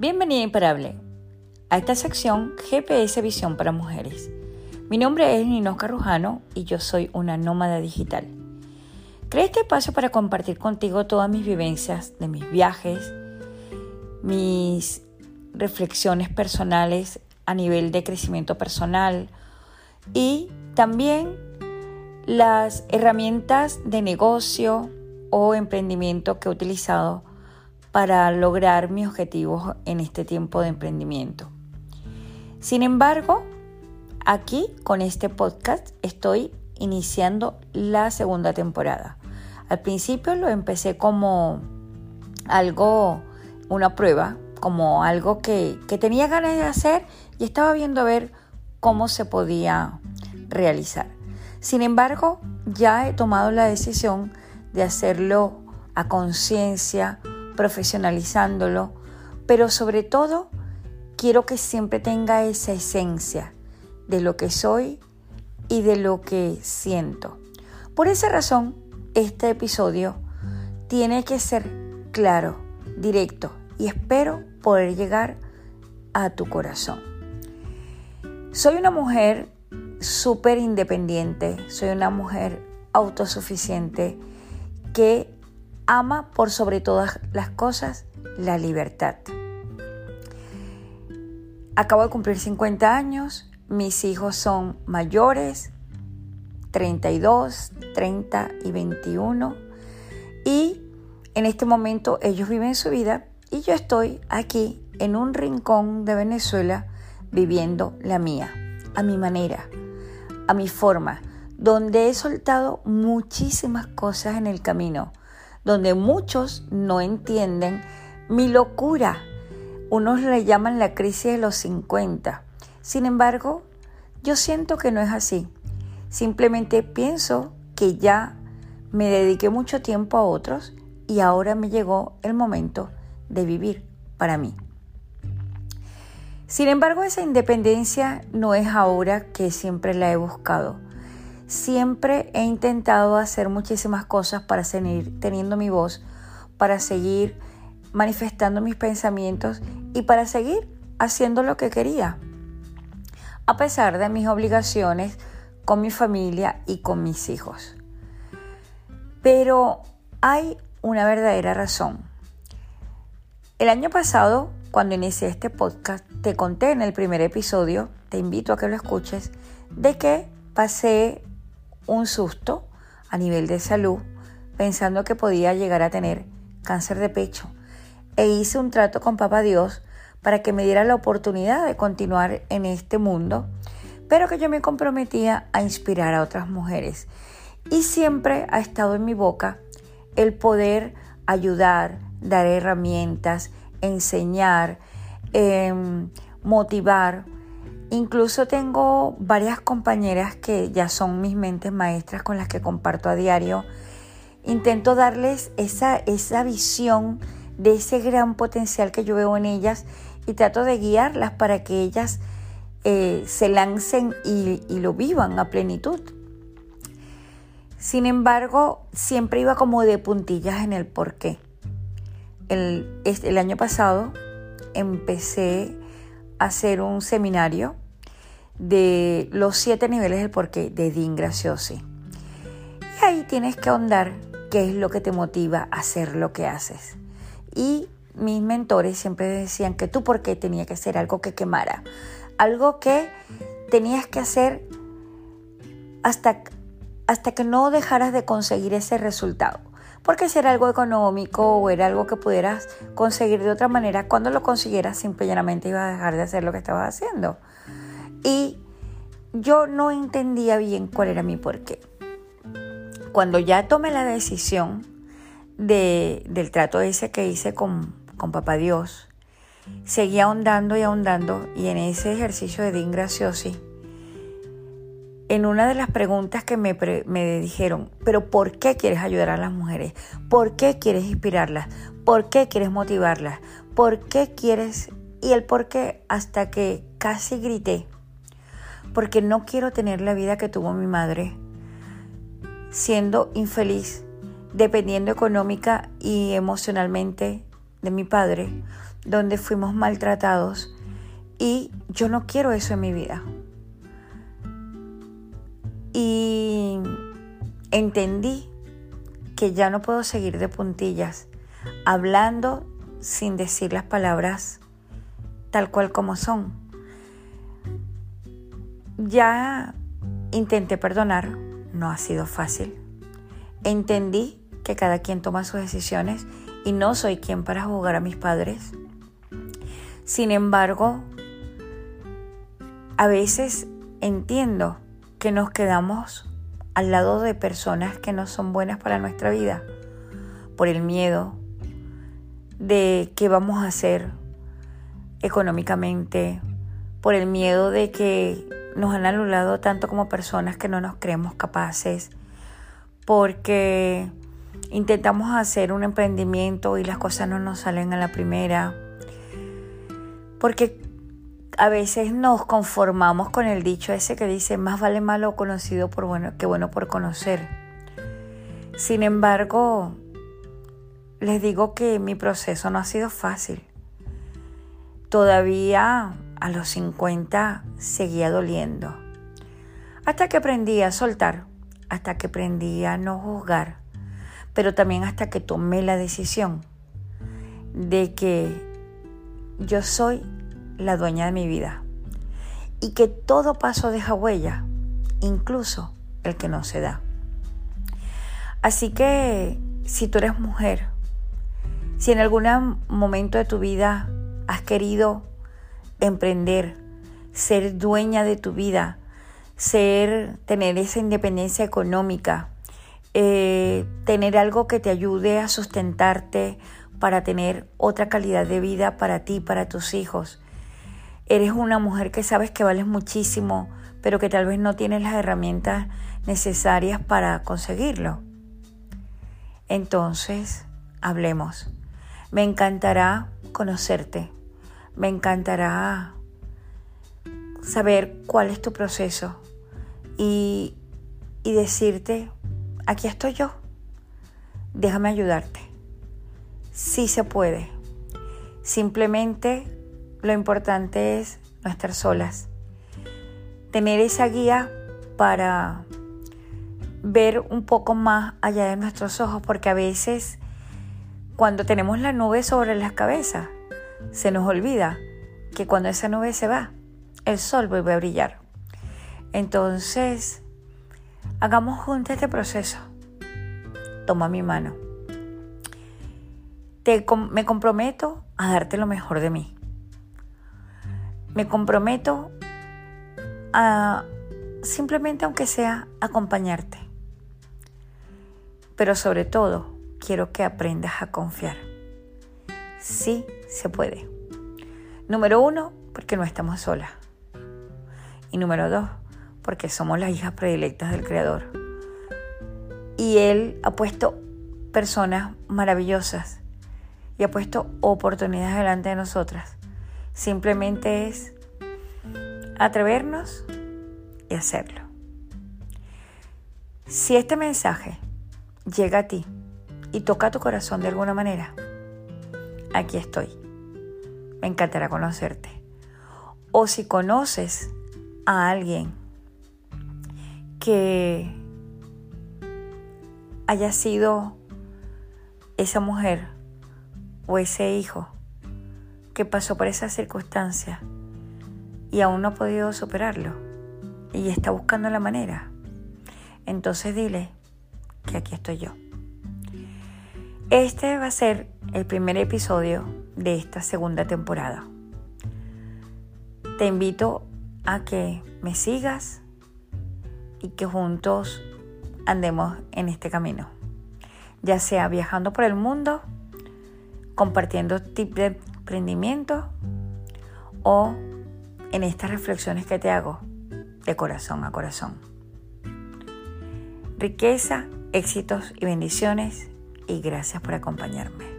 Bienvenida Imparable a esta sección GPS Visión para Mujeres. Mi nombre es Nino Carrujano y yo soy una nómada digital. Creé este espacio para compartir contigo todas mis vivencias de mis viajes, mis reflexiones personales a nivel de crecimiento personal y también las herramientas de negocio o emprendimiento que he utilizado para lograr mis objetivos en este tiempo de emprendimiento. Sin embargo, aquí con este podcast estoy iniciando la segunda temporada. Al principio lo empecé como algo, una prueba, como algo que, que tenía ganas de hacer y estaba viendo a ver cómo se podía realizar. Sin embargo, ya he tomado la decisión de hacerlo a conciencia, profesionalizándolo, pero sobre todo quiero que siempre tenga esa esencia de lo que soy y de lo que siento. Por esa razón, este episodio tiene que ser claro, directo y espero poder llegar a tu corazón. Soy una mujer súper independiente, soy una mujer autosuficiente que ama por sobre todas las cosas la libertad. Acabo de cumplir 50 años, mis hijos son mayores, 32, 30 y 21, y en este momento ellos viven su vida y yo estoy aquí en un rincón de Venezuela viviendo la mía, a mi manera, a mi forma, donde he soltado muchísimas cosas en el camino donde muchos no entienden mi locura. Unos le llaman la crisis de los 50. Sin embargo, yo siento que no es así. Simplemente pienso que ya me dediqué mucho tiempo a otros y ahora me llegó el momento de vivir para mí. Sin embargo, esa independencia no es ahora que siempre la he buscado Siempre he intentado hacer muchísimas cosas para seguir teniendo mi voz, para seguir manifestando mis pensamientos y para seguir haciendo lo que quería. A pesar de mis obligaciones con mi familia y con mis hijos. Pero hay una verdadera razón. El año pasado, cuando inicié este podcast, te conté en el primer episodio, te invito a que lo escuches, de que pasé un susto a nivel de salud pensando que podía llegar a tener cáncer de pecho e hice un trato con Papá Dios para que me diera la oportunidad de continuar en este mundo, pero que yo me comprometía a inspirar a otras mujeres. Y siempre ha estado en mi boca el poder ayudar, dar herramientas, enseñar, em, motivar, Incluso tengo varias compañeras que ya son mis mentes maestras con las que comparto a diario. Intento darles esa, esa visión de ese gran potencial que yo veo en ellas y trato de guiarlas para que ellas eh, se lancen y, lo vivan a plenitud. Sin embargo, siempre iba como de puntillas en el porqué. El, el año pasado empecé a hacer un seminario de los siete niveles del porqué de Dean Graciosi. Y ahí tienes que ahondar qué es lo que te motiva a hacer lo que haces. Y mis mentores siempre decían que tú por qué tenía que hacer algo que quemara, algo que tenías que hacer hasta, hasta que no dejaras de conseguir ese resultado. Porque si era algo económico o era algo que pudieras conseguir de otra manera, cuando lo consiguieras, simple y ibas a dejar de hacer lo que estabas haciendo. Y yo no entendía bien cuál era mi porqué. Cuando ya tomé la decisión de, del trato ese que hice con, con Papá Dios, seguí ahondando y ahondando y en ese ejercicio de Dean Graciosi, en una de las preguntas que me, me, dijeron, pero ¿por qué quieres ayudar a las mujeres? ¿Por qué quieres inspirarlas? ¿Por qué quieres motivarlas? ¿Por qué quieres? Y el por qué hasta que casi grité porque no quiero tener la vida que tuvo mi madre, siendo infeliz, dependiendo económica y emocionalmente de mi padre, donde fuimos maltratados y yo no quiero eso en mi vida. Y entendí que ya no puedo seguir de puntillas, hablando sin decir las palabras tal cual como son. Ya intenté perdonar, no ha sido fácil. Entendí que cada quien toma sus decisiones y no soy quien para juzgar a mis padres. Sin embargo, a veces entiendo que nos quedamos al lado de personas que no son buenas para nuestra vida por el miedo de qué vamos a hacer económicamente, por el miedo de que nos han anulado tanto como personas que no nos creemos capaces, porque intentamos hacer un emprendimiento y las cosas no nos salen a la primera, porque a veces nos conformamos con el dicho ese que dice más vale malo conocido por bueno que bueno por conocer. Sin embargo, les digo que mi proceso no ha sido fácil. Todavía a los 50 seguía doliendo. Hasta que aprendí a soltar, hasta que aprendí a no juzgar, pero también hasta que tomé la decisión de que yo soy la dueña de mi vida y que todo paso deja huella, incluso el que no se da. Así que si tú eres mujer, si en algún momento de tu vida has querido emprender, ser dueña de tu vida, ser, tener esa independencia económica, eh, tener algo que te ayude a sustentarte para tener otra calidad de vida para ti, para tus hijos, eres una mujer que sabes que vales muchísimo, pero que tal vez no tienes las herramientas necesarias para conseguirlo. Entonces, hablemos. Me encantará conocerte. Me encantará saber cuál es tu proceso y, y decirte, aquí estoy yo. Déjame ayudarte. Sí se puede. Simplemente lo importante es no estar solas. Tener esa guía para ver un poco más allá de nuestros ojos, porque a veces cuando tenemos la nube sobre las cabezas, se nos olvida que cuando esa nube se va, el sol vuelve a brillar. Entonces, hagamos juntos este proceso. Toma mi mano. Te, me comprometo a darte lo mejor de mí. Me comprometo a simplemente, aunque sea, acompañarte. Pero sobre todo, quiero que aprendas a confiar. Sí se puede. Número uno, porque no estamos solas. Y número dos, porque somos las hijas predilectas del Creador. Y Él ha puesto personas maravillosas y ha puesto oportunidades delante de nosotras Simplemente es atrevernos y hacerlo. Si este mensaje llega a ti y toca tu corazón de alguna manera, aquí estoy. Me encantará conocerte. O si conoces a alguien que haya sido esa mujer o ese hijo que pasó por esa circunstancia y aún no ha podido superarlo y está buscando la manera, entonces dile que aquí estoy yo. Este va a ser el primer episodio de esta segunda temporada. Te invito a que me sigas y que juntos andemos en este camino, ya sea viajando por el mundo, compartiendo tips de emprendimiento o en estas reflexiones que te hago de corazón a corazón. Riqueza, éxitos y bendiciones y gracias por acompañarme.